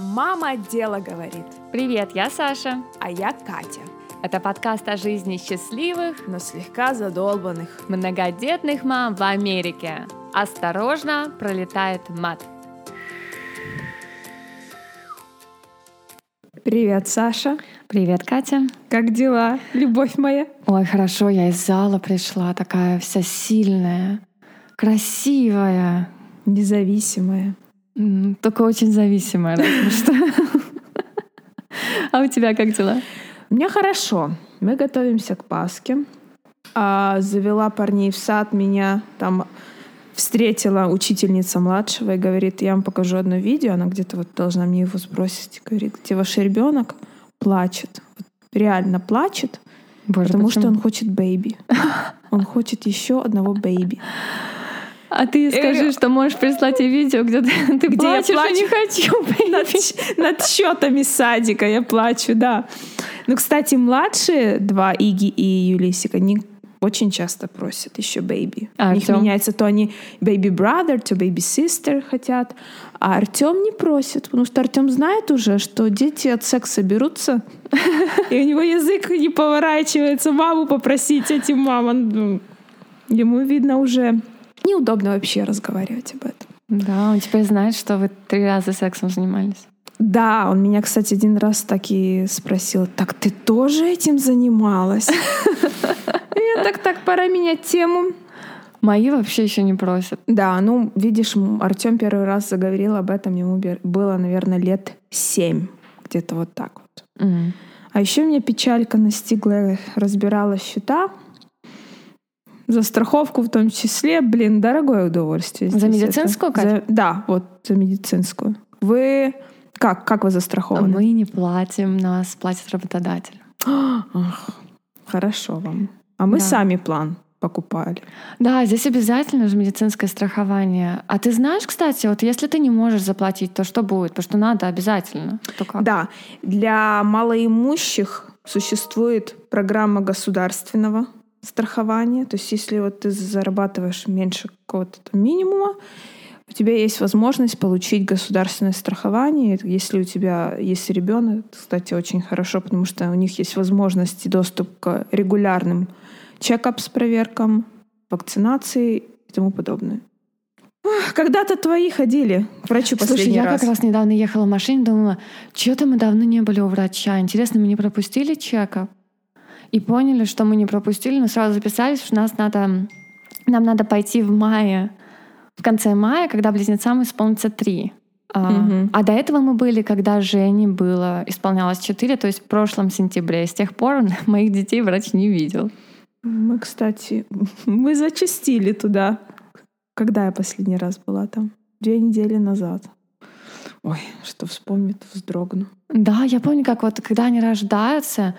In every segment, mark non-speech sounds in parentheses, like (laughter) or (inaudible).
Мама дело говорит. Привет, я Саша. А я Катя. Это подкаст о жизни счастливых, но слегка задолбанных многодетных мам в Америке. Осторожно, пролетает мат. Привет, Саша. Привет, Катя. Как дела, любовь моя? Ой, хорошо, я из зала пришла, такая вся сильная, красивая. Независимая. Только очень зависимая, разве что. А у тебя как дела? У меня хорошо. Мы готовимся к Пасхе. А, завела парней в сад, меня там встретила учительница младшего и говорит, я вам покажу одно видео, она где-то вот должна мне его сбросить, говорит, где ваш ребенок плачет, вот реально плачет, Боже, потому почему? что он хочет бэйби. Он хочет еще одного бэйби. А ты скажи, что можешь прислать ей видео, где ты, ты (laughs) где плачешь, я плачу, не хочу. Над, над счетами садика я плачу, да. Ну, кстати, младшие два, Иги и Юлисик, они очень часто просят еще baby. А У них меняется то они baby brother, то baby sister хотят. А Артем не просит, потому что Артем знает уже, что дети от секса берутся, и у него язык не поворачивается маму попросить этим мамам. Ну, ему, видно, уже неудобно вообще разговаривать об этом. Да, он теперь знает, что вы три раза сексом занимались. Да, он меня, кстати, один раз так и спросил, так ты тоже этим занималась? Я так, так, пора менять тему. Мои вообще еще не просят. Да, ну, видишь, Артем первый раз заговорил об этом, ему было, наверное, лет семь, где-то вот так вот. А еще меня печалька настигла, разбирала счета, за страховку в том числе, блин, дорогое удовольствие. За медицинскую, Катя? За, да, вот за медицинскую. Вы как? Как вы застрахованы? Мы не платим, нас платит работодатель. Ах, хорошо вам. А мы да. сами план покупали. Да, здесь обязательно же медицинское страхование. А ты знаешь, кстати, вот если ты не можешь заплатить, то что будет? Потому что надо обязательно. То как? Да, для малоимущих существует программа государственного страхование. То есть если вот ты зарабатываешь меньше какого-то минимума, у тебя есть возможность получить государственное страхование. Если у тебя есть ребенок, кстати, очень хорошо, потому что у них есть возможность и доступ к регулярным чекап с проверкам, вакцинации и тому подобное. Когда-то твои ходили к врачу Слушай, последний я раз. как раз недавно ехала в машине, думала, что-то мы давно не были у врача. Интересно, мы не пропустили чекап? И поняли, что мы не пропустили, но сразу записались, что нас надо, нам надо пойти в мае, в конце мая, когда близнецам исполнится три. А, а до этого мы были, когда Жене было исполнялось четыре, то есть в прошлом сентябре. с тех пор (laughs) моих детей врач не видел. Мы, кстати, (laughs) мы зачастили туда. Когда я последний раз была там? Две недели назад. Ой, что вспомнит, вздрогну. Да, я помню, как вот когда они рождаются,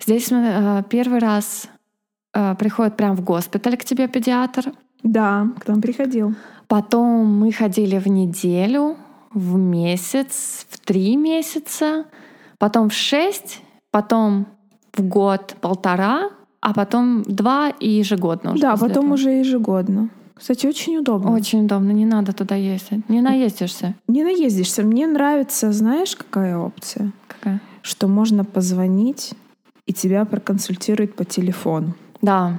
здесь мы э, первый раз э, приходит прям в госпиталь к тебе педиатр. Да, к нам приходил. Потом мы ходили в неделю, в месяц, в три месяца, потом в шесть, потом в год полтора, а потом два и ежегодно. Уже да, потом этого. уже ежегодно. Кстати, очень удобно. Очень удобно, не надо туда ездить. Не наездишься. Не наездишься. Мне нравится, знаешь, какая опция? Какая? Что можно позвонить, и тебя проконсультируют по телефону. Да,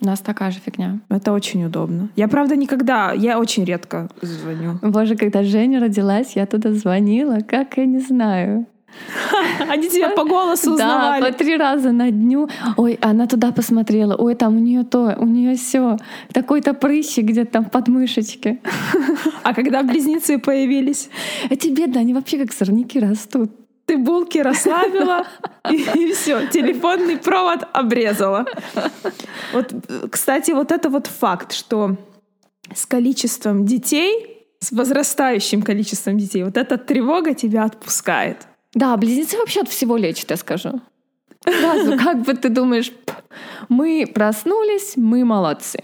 у нас такая же фигня. Это очень удобно. Я, правда, никогда, я очень редко звоню. Боже, когда Женя родилась, я туда звонила, как я не знаю. (laughs) Они тебя по голосу узнавали. Да, по три раза на дню. Ой, она туда посмотрела. Ой, там у нее то, у нее все. Такой-то прыщик где-то там под мышечке. (laughs) А когда близнецы появились? Эти бедные, они вообще как сорняки растут. Ты булки расслабила, и, и все, телефонный провод обрезала. Вот, кстати, вот это вот факт, что с количеством детей, с возрастающим количеством детей, вот эта тревога тебя отпускает. Да, близнецы вообще от всего лечат, я скажу. Сразу, как бы ты думаешь, мы проснулись, мы молодцы.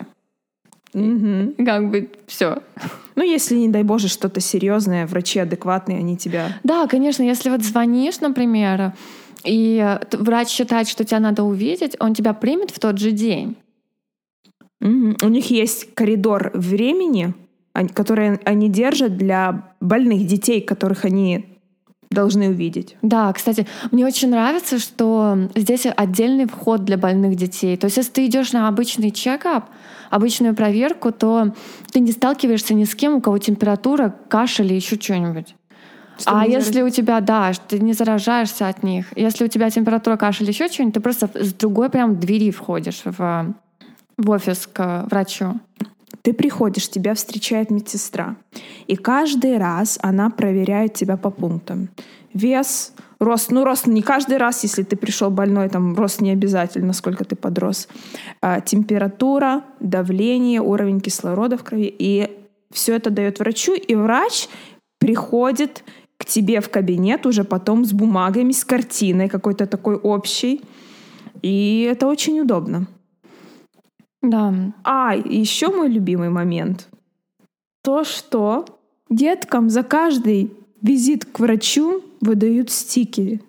Угу. Как бы все. Ну, если, не дай боже, что-то серьезное, врачи адекватные, они тебя... Да, конечно, если вот звонишь, например, и врач считает, что тебя надо увидеть, он тебя примет в тот же день. Угу. У них есть коридор времени, который они держат для больных детей, которых они должны увидеть. Да, кстати, мне очень нравится, что здесь отдельный вход для больных детей. То есть, если ты идешь на обычный чекап, обычную проверку, то ты не сталкиваешься ни с кем, у кого температура, кашель или еще что-нибудь. Чтобы а если у тебя, да, что ты не заражаешься от них, если у тебя температура, кашель, еще что-нибудь, ты просто с другой прям двери входишь в, в офис к врачу. Ты приходишь, тебя встречает медсестра. И каждый раз она проверяет тебя по пунктам. Вес, рост. Ну, рост не каждый раз, если ты пришел больной, там рост не обязательно, сколько ты подрос. А, температура, давление, уровень кислорода в крови. И все это дает врачу. И врач приходит к тебе в кабинет уже потом с бумагами, с картиной какой-то такой общей. И это очень удобно. Да. А, еще мой любимый момент. То, что деткам за каждый визит к врачу выдают стикеры.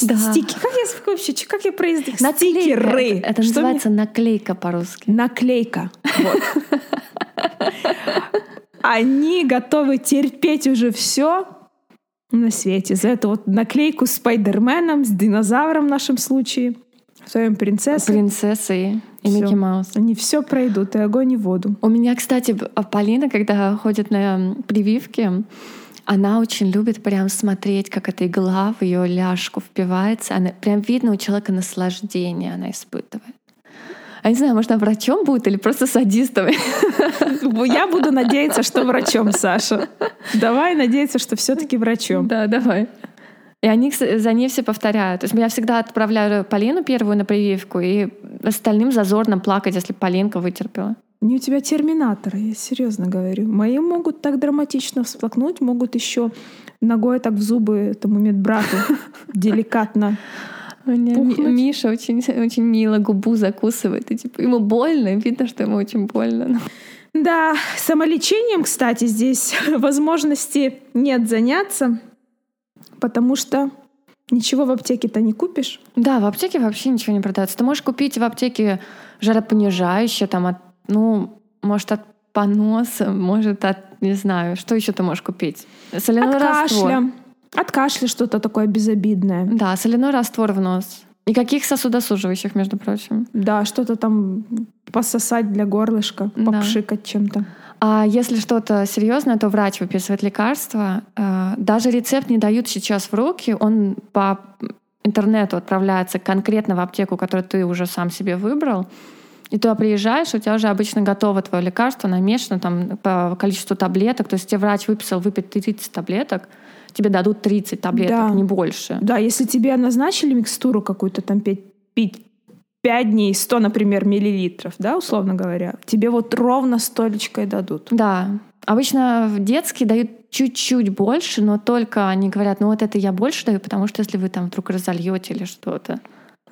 Да. Стики. Как я вообще, как я произнесу? Наклейка. Стикеры. Это, это Что называется наклейка по-русски. мне- Наклейка. Вот. (laughs) Они готовы терпеть уже все на свете. За эту вот наклейку с Спайдерменом, с динозавром в нашем случае, в своем принцессе. Принцессы и Всё. Микки Маус. Они все пройдут, и огонь, и воду. У меня, кстати, а Полина, когда ходит на прививки, она очень любит прям смотреть, как эта игла в ее ляжку впивается. Она, прям видно у человека наслаждение она испытывает. А не знаю, может, она врачом будет или просто садистом. Я буду надеяться, что врачом, Саша. Давай надеяться, что все-таки врачом. Да, давай. И они за ней все повторяют. То есть я всегда отправляю Полину первую на прививку, и остальным зазорно плакать, если Полинка вытерпела. Не у тебя терминатор, я серьезно говорю. Мои могут так драматично всплакнуть, могут еще ногой так в зубы этому медбрату (laughs) деликатно. Миша очень, очень мило губу закусывает. И типа ему больно, видно, что ему очень больно. Да, самолечением, кстати, здесь (laughs) возможности нет заняться, потому что ничего в аптеке-то не купишь. Да, в аптеке вообще ничего не продается. Ты можешь купить в аптеке жаропонижающее, там, от, ну, может, от поноса, может, от, не знаю, что еще ты можешь купить? Соляной От раствор. кашля. От кашля что-то такое безобидное. Да, соляной раствор в нос. Никаких сосудосуживающих, между прочим. Да, что-то там пососать для горлышка, Да. попшикать чем-то. А если что-то серьезное, то врач выписывает лекарства. Э, Даже рецепт не дают сейчас в руки, он по интернету отправляется конкретно в аптеку, которую ты уже сам себе выбрал. И туда приезжаешь, у тебя уже обычно готово твое лекарство, намешано там по количеству таблеток. То есть тебе врач выписал выпить 30 таблеток, тебе дадут 30 таблеток, Да. не больше. Да, если тебе назначили микстуру какую-то там пить, пить 5 дней, 100, например, миллилитров, да, условно говоря, тебе вот ровно столечко и дадут. Да. Обычно в детские дают чуть-чуть больше, но только они говорят, ну вот это я больше даю, потому что если вы там вдруг разольете или что-то.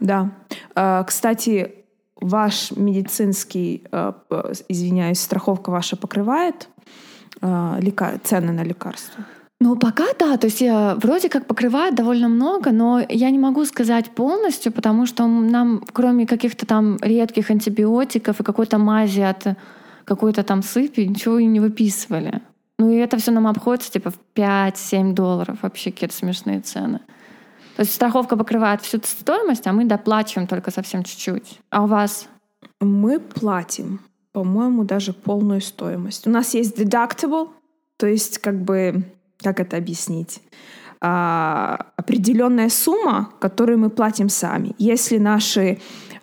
Да. А, Кстати, ваш медицинский, п- извиняюсь, страховка ваша покрывает а, цены на лекарства? Ну, пока да, то есть я вроде как покрывает довольно много, но я не могу сказать полностью, потому что нам, кроме каких-то там редких антибиотиков и какой-то мази от какой-то там сыпи, ничего и не выписывали. Ну и это все нам обходится типа в 5-7 долларов, вообще какие-то смешные цены. То есть страховка покрывает всю стоимость, а мы доплачиваем только совсем чуть-чуть. А у вас? Мы платим, по-моему, даже полную стоимость. У нас есть deductible, то есть как бы, как это объяснить? А, определенная сумма, которую мы платим сами. Если наши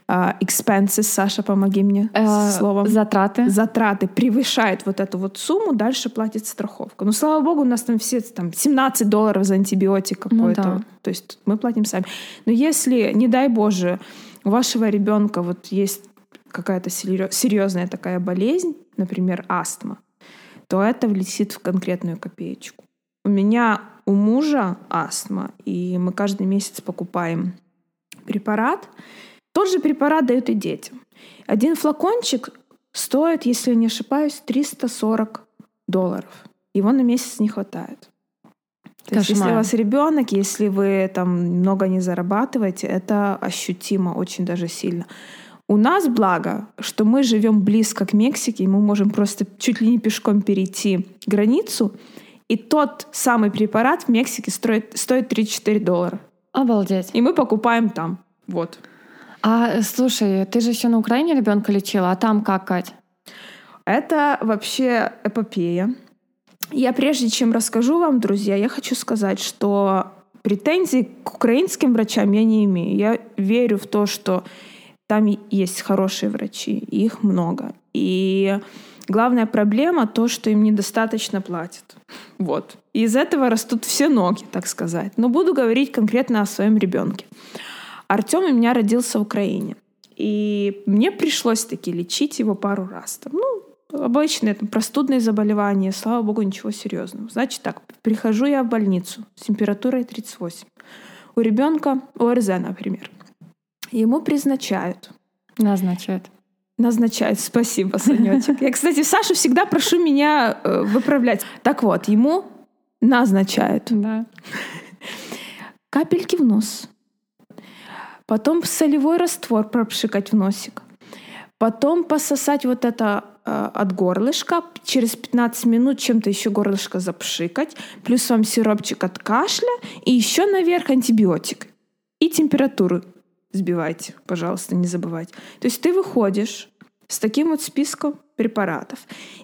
а, expenses, Саша, помоги мне Э, словом, Затраты? затраты превышают вот эту вот сумму, дальше платит страховка. Ну, слава богу, у нас там все там 17 долларов за антибиотик Ну какой-то. да. То есть мы платим сами. Но если, не дай боже, у вашего ребенка вот есть какая-то серьезная такая болезнь, например, астма, то это влетит в конкретную копеечку. У меня у мужа астма, и мы каждый месяц покупаем препарат. Тот же препарат дают и детям. Один флакончик стоит, если не ошибаюсь, 340 долларов. Его на месяц не хватает. То есть, если у вас ребенок, если вы там много не зарабатываете, это ощутимо очень даже сильно. У нас благо, что мы живем близко к Мексике, и мы можем просто чуть ли не пешком перейти границу, И тот самый препарат в Мексике стоит, стоит 34 доллара. Обалдеть. И мы покупаем там. Вот. А слушай, ты же еще на Украине ребенка лечила, а там как, Кать? Это вообще эпопея. Я прежде чем расскажу вам, друзья, я хочу сказать, что претензий к украинским врачам я не имею. Я верю в то, что там есть хорошие врачи, их много. И главная проблема то, что им недостаточно платят. Вот. И из этого растут все ноги, так сказать. Но буду говорить конкретно о своем ребенке. Артем у меня родился в Украине. И мне пришлось таки лечить его пару раз. Там, ну, обычные там, простудные заболевания, слава богу, ничего серьезного. Значит так, прихожу я в больницу с температурой 38. У ребенка ОРЗ, например. Ему призначают. Назначают. Назначают, спасибо, Санечек. Я, кстати, Сашу всегда прошу меня э, выправлять. Так вот, ему назначают. Да. Капельки в нос. Потом солевой раствор пропшикать в носик. Потом пососать вот это э, от горлышка. Через 15 минут чем-то еще горлышко запшикать. Плюс вам сиропчик от кашля. И еще наверх антибиотик. И температуру сбивайте, пожалуйста, не забывайте. То есть ты выходишь с таким вот списком препаратов.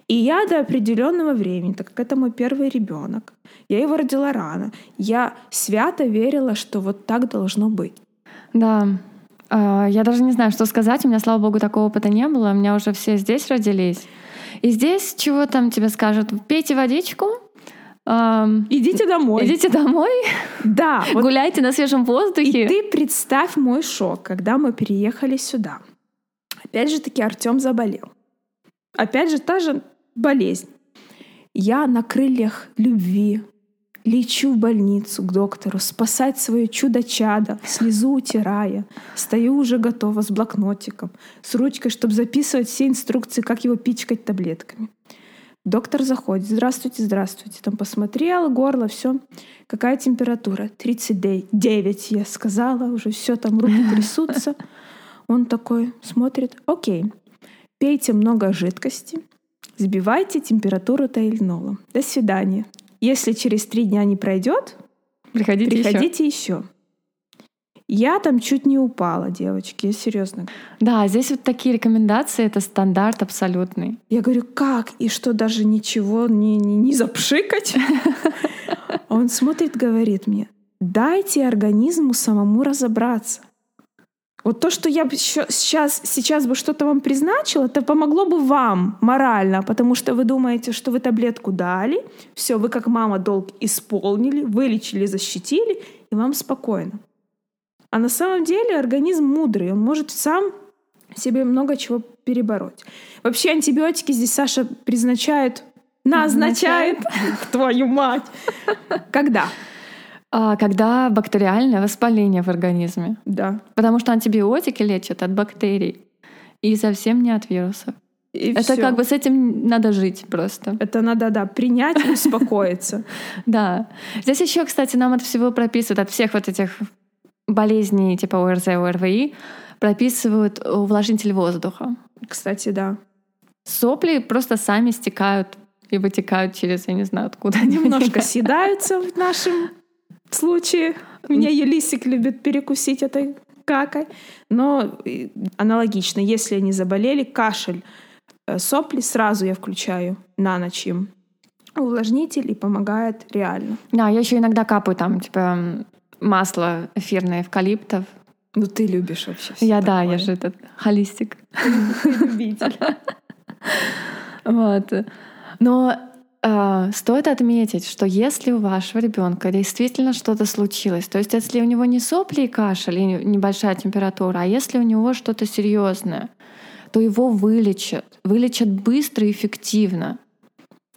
И я до определенного времени, так как это мой первый ребенок, я его родила рано, я свято верила, что вот так должно быть. Да, а, я даже не знаю, что сказать. У меня, слава богу, такого опыта не было. У меня уже все здесь родились. И здесь чего там тебе скажут? Пейте водичку, Um, идите домой. Идите домой. Да. (laughs) Вот. Гуляйте на свежем воздухе. И ты представь мой шок, когда мы переехали сюда. Опять же таки Артем заболел. Опять же та же болезнь. Я на крыльях любви лечу в больницу к доктору, спасать свое чудо-чадо, слезу утирая. Стою уже готова с блокнотиком, с ручкой, чтобы записывать все инструкции, как его пичкать таблетками. Доктор заходит. Здравствуйте, здравствуйте. Там посмотрел, горло, все. Какая температура? 39, я сказала. Уже все, там руки (laughs) трясутся. Он такой смотрит. Окей. Пейте много жидкости. Сбивайте температуру тайленолом. До свидания. Если через три дня не пройдет, приходите, приходите еще. еще. Я там чуть не упала, девочки, я серьезно. Да, здесь вот такие рекомендации, это стандарт абсолютный. Я говорю, как? И что, даже ничего не, не, не запшикать? (laughs) Он смотрит, говорит мне, дайте организму самому разобраться. Вот то, что я сейчас, сейчас бы что-то вам призначила, это помогло бы вам морально, потому что вы думаете, что вы таблетку дали, все, вы как мама долг исполнили, вылечили, защитили, и вам спокойно. А на самом деле организм мудрый, он может сам себе много чего перебороть. Вообще антибиотики здесь Саша призначает, назначает, (laughs) твою мать. Когда? А, когда бактериальное воспаление в организме. Да. Потому что антибиотики лечат от бактерий и совсем не от вирусов. И это всё. как бы с этим надо жить просто. Это надо, да, принять и успокоиться. (laughs) Да. Здесь еще, кстати, нам от всего прописывают, от всех вот этих болезней типа ОРЗ, ОРВИ прописывают увлажнитель воздуха. Кстати, да. Сопли просто сами стекают и вытекают через, я не знаю, откуда. Немножко съедаются в нашем случае. Меня Елисик любит перекусить этой какой. Но аналогично, если они заболели, кашель, э, сопли, сразу я включаю на ночь им увлажнитель и помогает реально. Да, я еще иногда капаю там, типа, масло эфирное эвкалиптов. Ну ты любишь вообще Я да, я же этот холистик. Любитель. (laughs) Вот. Но э, стоит отметить, что если у вашего ребенка действительно что-то случилось, то есть если у него не сопли и кашель, и небольшая температура, а если у него что-то серьезное, то его вылечат. Вылечат быстро и эффективно.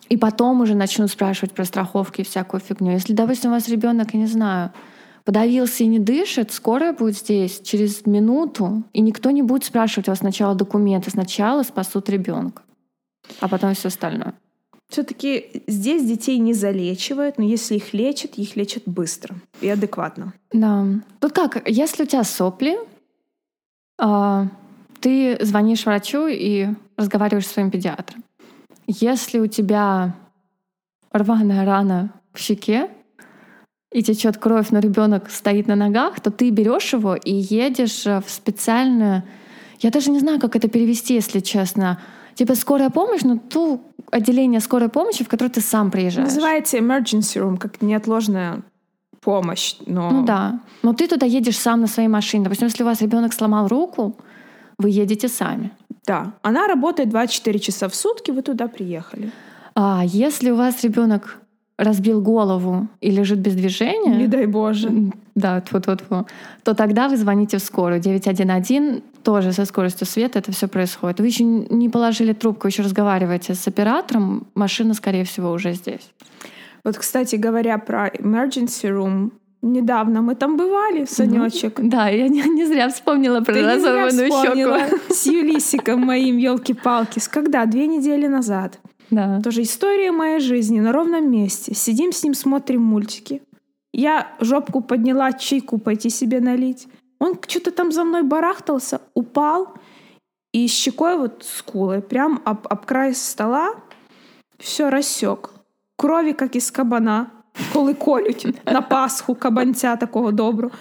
И потом уже начнут спрашивать про страховки и всякую фигню. Если, допустим, у вас ребенок, я не знаю, подавился и не дышит, скорая будет здесь через минуту, и никто не будет спрашивать у вас сначала документы, сначала спасут ребенка, а потом все остальное. Все-таки здесь детей не залечивают, но если их лечат, их лечат быстро и адекватно. Да. Тут как, если у тебя сопли, а, ты звонишь врачу и разговариваешь с своим педиатром. Если у тебя рваная рана в щеке, и течет кровь, но ребенок стоит на ногах, то ты берешь его и едешь в специальную... Я даже не знаю, как это перевести, если честно. Типа скорая помощь, но ту отделение скорой помощи, в которое ты сам приезжаешь. Называется emergency room, как неотложная помощь. Но... Ну да. Но ты туда едешь сам на своей машине. Допустим, если у вас ребенок сломал руку, вы едете сами. Да. Она работает 24 часа в сутки, вы туда приехали. А если у вас ребенок разбил голову и лежит без движения, Не дай Боже. да, тьфу -тьфу -тьфу, то тогда вы звоните в скорую 911, тоже со скоростью света это все происходит. Вы еще не положили трубку, еще разговариваете с оператором, машина, скорее всего, уже здесь. Вот, кстати говоря про emergency room, недавно мы там бывали, Санечек. Да, я не, не зря вспомнила про Ты разорванную щеку. с Юлисиком моим, елки-палки. С когда? Две недели назад. Да. Тоже история моей жизни на ровном месте. Сидим с ним, смотрим мультики. Я жопку подняла, чайку пойти себе налить. Он что-то там за мной барахтался, упал и щекой вот скулой прям об, об край стола все рассек. Крові, як із кабана, коли колють на Пасху кабанця такого доброго.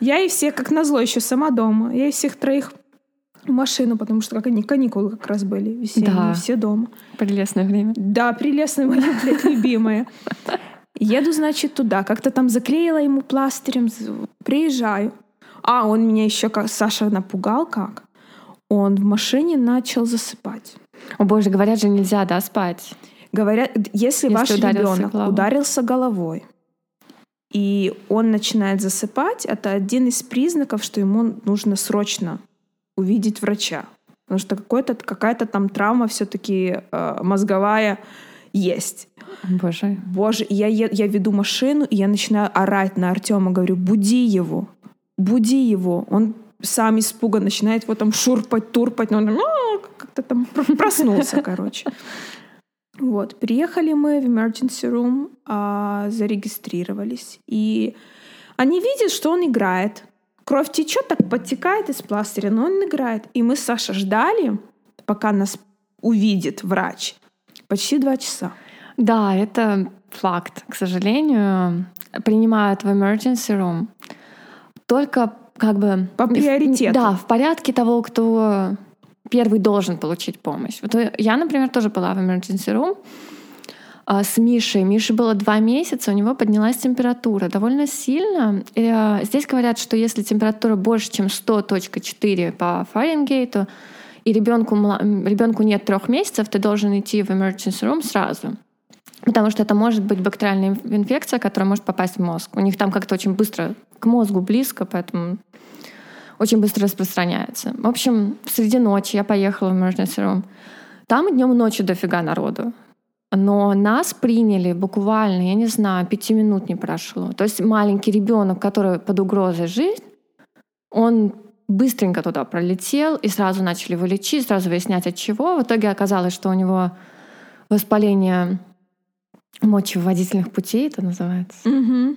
Я и все, как назло, еще сама дома. Я и всех троих машину, потому что как они каникулы как раз были весенние, Да. все дома. Прелестное время. Да, прелестная моя, (laughs) блядь, любимая. Еду, значит, туда. Как-то там заклеила ему пластырем. Приезжаю. А, он меня еще как Саша напугал как. Он в машине начал засыпать. О боже, говорят же, нельзя, да, спать. Говорят, если, Если ваш ударился ребенок головой. ударился головой, и он начинает засыпать, это один из признаков, что ему нужно срочно увидеть врача. Потому что какая-то там травма все-таки мозговая есть. Боже. Боже, я, е- я веду машину, и я начинаю орать на Артема, говорю, буди его, буди его. Он сам испуган начинает его там шурпать, турпать, но он «А», как-то там пр- проснулся, (laughs) короче. Вот, приехали мы в emergency room, а, зарегистрировались, и они видят, что он играет. Кровь течет, так подтекает из пластыря, но он играет. И мы с Сашей ждали, пока нас увидит врач. Почти два часа. Да, это факт. К сожалению, принимают в emergency room только как бы... По приоритету. Да, в порядке того, кто первый должен получить помощь. Вот я, например, тоже была в emergency room с Мишей. Мише было два месяца, у него поднялась температура довольно сильно. И, а, здесь говорят, что если температура больше, чем 100.4 по Фаренгейту, и ребенку, ребенку нет трех месяцев, ты должен идти в emergency room сразу. Потому что это может быть бактериальная инф- инфекция, которая может попасть в мозг. У них там как-то очень быстро к мозгу близко, поэтому очень быстро распространяется. В общем, среди ночи я поехала в emergency room. Там днем и ночью дофига народу. Но нас приняли буквально, я не знаю, пяти минут не прошло. То есть маленький ребенок, который под угрозой жизни, он быстренько туда пролетел, и сразу начали его лечить, сразу выяснять от чего. В итоге оказалось, что у него воспаление мочевыводительных путей, это называется. Мгм.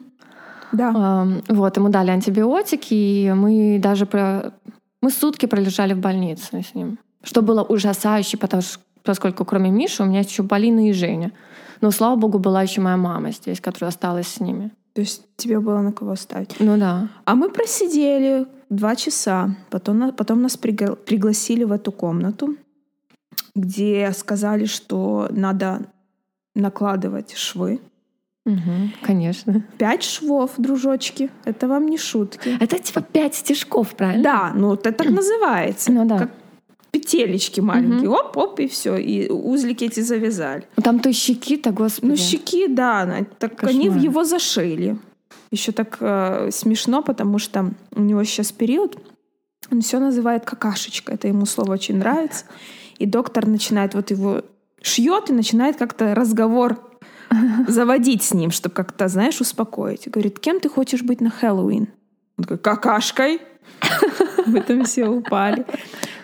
Да. Вот, ему дали антибиотики, и мы даже про... мы сутки пролежали в больнице с ним. Что было ужасающе, потому что, поскольку кроме Миши у меня еще Полина и Женя. Но, слава богу, была еще моя мама здесь, которая осталась с ними. То есть тебе было на кого ставить. Ну да. А мы просидели два часа. Потом, потом нас пригла- пригласили в эту комнату, где сказали, что надо накладывать швы. Мгм, конечно. Пять швов, дружочки. Это вам не шутки. Это типа пять стежков, правильно? Да, ну это так (clears throat) называется. Ну да. Как петелечки маленькие. Оп-оп, и все. И узлики эти завязали. Ну, Там то щеки-то, господи. Ну, щеки, да, так они в Кошмар. его зашили. Еще так э, смешно, потому что у него сейчас период, он все называет какашечка. Это ему слово очень нравится. И доктор начинает вот его шьет и начинает как-то разговор (laughs) заводить с ним, чтобы как-то, знаешь, успокоить. И говорит, кем ты хочешь быть на Хэллоуин? Он такой, какашкой. (laughs) Мы там все упали.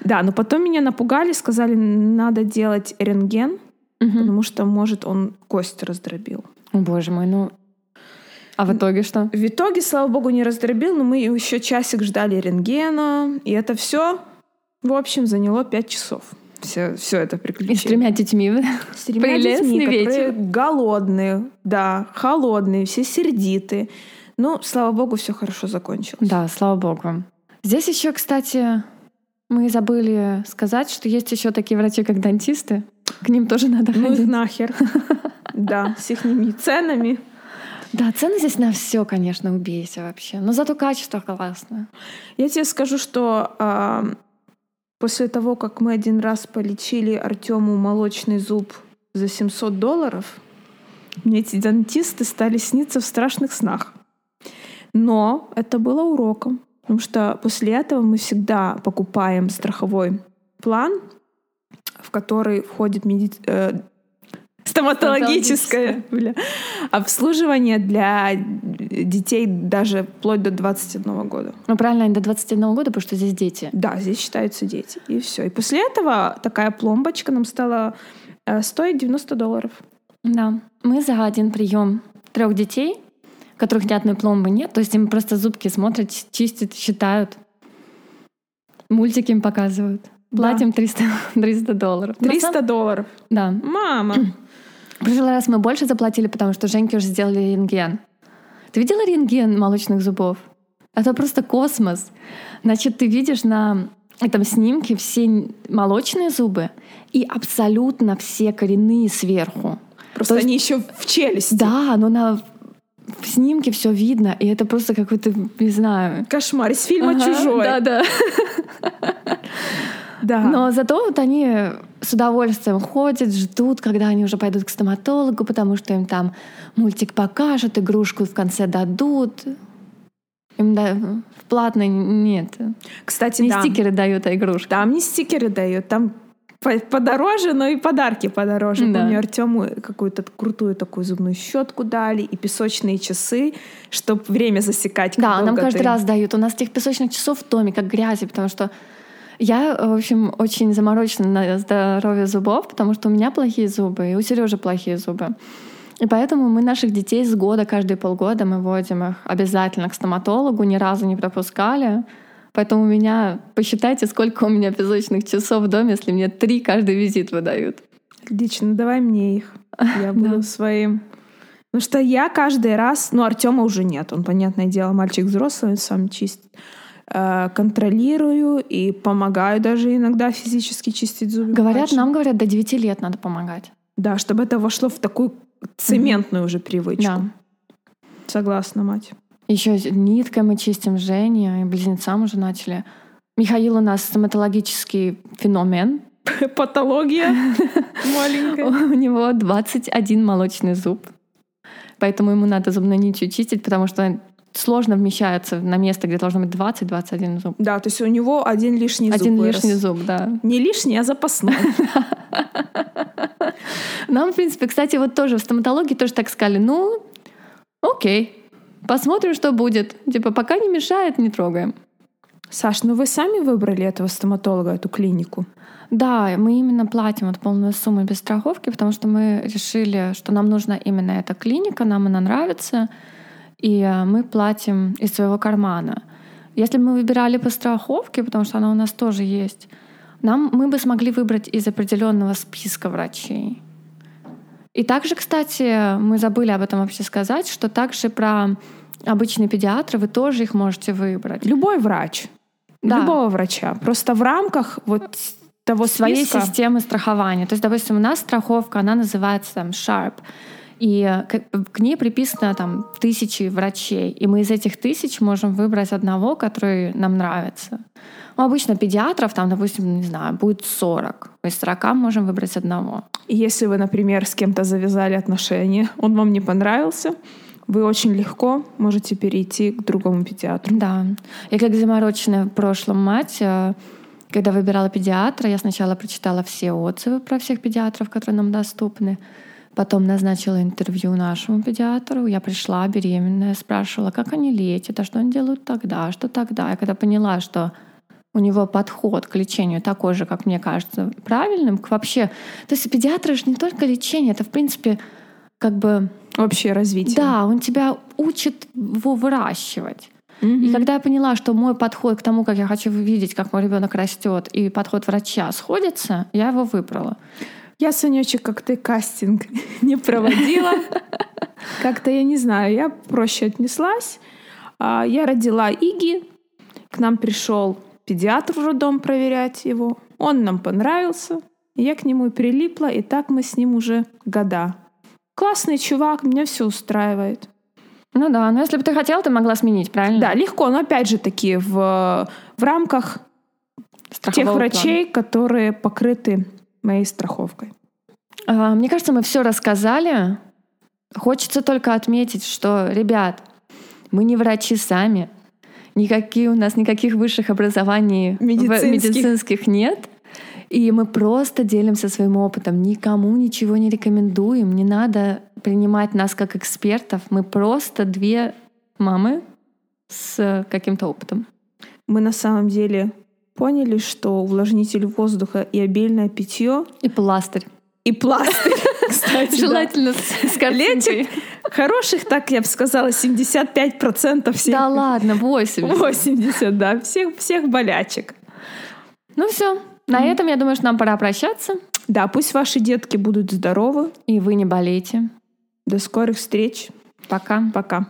Да, но потом меня напугали, сказали, надо делать рентген, Мгм. потому что, может, он кость раздробил. О, боже мой, ну... А в итоге что? В итоге, слава богу, не раздробил, но мы еще часик ждали рентгена, и это все, в общем, заняло 5 часов. все, все это И с приключение. тремя детьми. С тремя Прелестный детьми, которые вечер. голодные, да, холодные, все сердитые. Ну, слава богу, все хорошо закончилось. Да, слава богу. Здесь еще, кстати, мы забыли сказать, что есть еще такие врачи, как дантисты. К ним тоже надо Ну ходить. нахер. (laughs) Да, с их ценами. Да, цены здесь на все, конечно, убейся вообще. Но зато качество классное. Я тебе скажу, что а, после того, как мы один раз полечили Артему молочный зуб за 700 долларов, мне эти дантисты стали сниться в страшных снах. Но это было уроком, потому что после этого мы всегда покупаем страховой план, в который входит меди- э, стоматологическое бля, обслуживание для детей даже вплоть до 21 года. Ну, правильно, они до 21 года, потому что здесь дети. Да, здесь считаются дети. И все. И после этого такая пломбочка нам стала э, стоить 90 долларов. Да. Мы за один прием трех детей, которых ни одной пломбы нет, то есть им просто зубки смотрят, чистят, считают. Мультики им показывают. Платим 300, 300 (laughs) долларов. На 300 самом- долларов. Да. Мама! (clears throat) В прошлый раз мы больше заплатили, потому что Женьке уже сделали рентген. Ты видела рентген молочных зубов? Это просто космос. Значит, ты видишь на этом снимке все молочные зубы и абсолютно все коренные сверху. Просто То есть- они еще в челюсти. Да, но на в снимке все видно, и это просто какой-то, не знаю. Кошмар из фильма Ага, «Чужой». Да, да. Да. Но зато вот они с удовольствием ходят, ждут, когда они уже пойдут к стоматологу, потому что им там мультик покажут, игрушку в конце дадут. Им да, в платной нет. Кстати, Не да. стикеры дают, а игрушки. Там не стикеры дают, там подороже, но и подарки подороже. Да. Помню, Артему какую-то крутую такую зубную щетку дали и песочные часы, чтобы время засекать. Да, нам каждый ты- раз дают. У нас этих песочных часов в доме, как грязи, потому что я, в общем, очень заморочена на здоровье зубов, потому что у меня плохие зубы, и у Сережи плохие зубы. И поэтому мы наших детей с года, каждые полгода мы водим их обязательно к стоматологу, ни разу не пропускали. Поэтому у меня, посчитайте, сколько у меня песочных часов в доме, если мне три каждый визит выдают. Лично давай мне их. (laughs) Я буду своим. Потому что я каждый раз, ну Артема уже нет, он, понятное дело, мальчик взрослый, он сам чистит. Э, Контролирую и помогаю даже иногда физически чистить зубы. Говорят, младшим. нам говорят, до 9 лет надо помогать. Да, чтобы это вошло в такую цементную уже привычку. Да. Согласна, мать. Еще ниткой мы чистим Жене, и близнецам уже начали. Михаил у нас стоматологический феномен. (laughs) Патология (laughs) маленькая. У него 21 молочный зуб. Поэтому ему надо зубной нитью чистить, потому что сложно вмещается на место, где должно быть 20-21 зуб. Да, то есть у него один лишний зуб Один вырос. лишний зуб, да. Не лишний, а запасной. (laughs) Нам, в принципе, кстати, вот тоже в стоматологии тоже так сказали, ну, окей, посмотрим, что будет. Типа, пока не мешает, не трогаем. Саш, ну вы сами выбрали этого стоматолога, эту клинику? Да, мы именно платим вот полную сумму без страховки, потому что мы решили, что нам нужна именно эта клиника, нам она нравится, и э, мы платим из своего кармана. Если бы мы выбирали по страховке, потому что она у нас тоже есть, нам, мы бы смогли выбрать из определенного списка врачей. И также, кстати, мы забыли об этом вообще сказать, что также про обычные педиатры вы тоже их можете выбрать. Любой врач. Да. Любого врача. Просто в рамках вот того своей списка. системы страхования. То есть, допустим, у нас страховка, она называется там Sharp. И к, ней приписано там тысячи врачей. И мы из этих тысяч можем выбрать одного, который нам нравится. Ну, обычно педиатров там, допустим, не знаю, будет 40. Из 40 можем выбрать одного. И Если вы, например, с кем-то завязали отношения, он вам не понравился, вы очень легко можете перейти к другому педиатру. Да. Я как замороченная в прошлом мать, э, когда выбирала педиатра, я сначала прочитала все отзывы про всех педиатров, которые нам доступны. Потом назначила интервью нашему педиатру. Я пришла беременная, спрашивала, как они лечат, а что они делают тогда, что тогда. Я когда поняла, что у него подход к лечению такой же, как мне кажется, правильным, к вообще... То есть педиатры же не только лечение, это, в принципе, как бы Вообще развитие. да, он тебя учит его выращивать. И когда я поняла, что мой подход к тому, как я хочу видеть, как мой ребенок растет, и подход врача сходится, я его выбрала. Я, Санечек, как ты кастинг (laughs) не проводила. Как-то, я не знаю, я проще отнеслась. А, Я родила Иги. К нам пришел педиатр в роддом проверять его. Он нам понравился. Я к нему и прилипла, и так мы с ним уже года. Классный чувак, меня все устраивает. Ну да, но если бы ты хотела, ты могла сменить, правильно? Да, легко, но опять же таки в, в рамках тех Страхового врачей, которые покрыты моей страховкой. А, Мне кажется, мы все рассказали. Хочется только отметить, что, ребят, мы не врачи сами. Никакие у нас никаких высших образований в- Медицинских. медицинских нет. И мы просто делимся своим опытом. Никому ничего не рекомендуем. Не надо принимать нас как экспертов. Мы просто две мамы с каким-то опытом. Мы на самом деле поняли, что увлажнитель воздуха и обильное питье И пластырь. и пластырь, (laughs) кстати. Желательно с, с картинкой. Хороших, так я бы сказала, 75% всех. Да ладно, 80. 80, да, всех, всех болячек. Ну все. На этом, я думаю, что нам пора прощаться. Да, пусть ваши детки будут здоровы. И вы не болейте. До скорых встреч. Пока. Пока.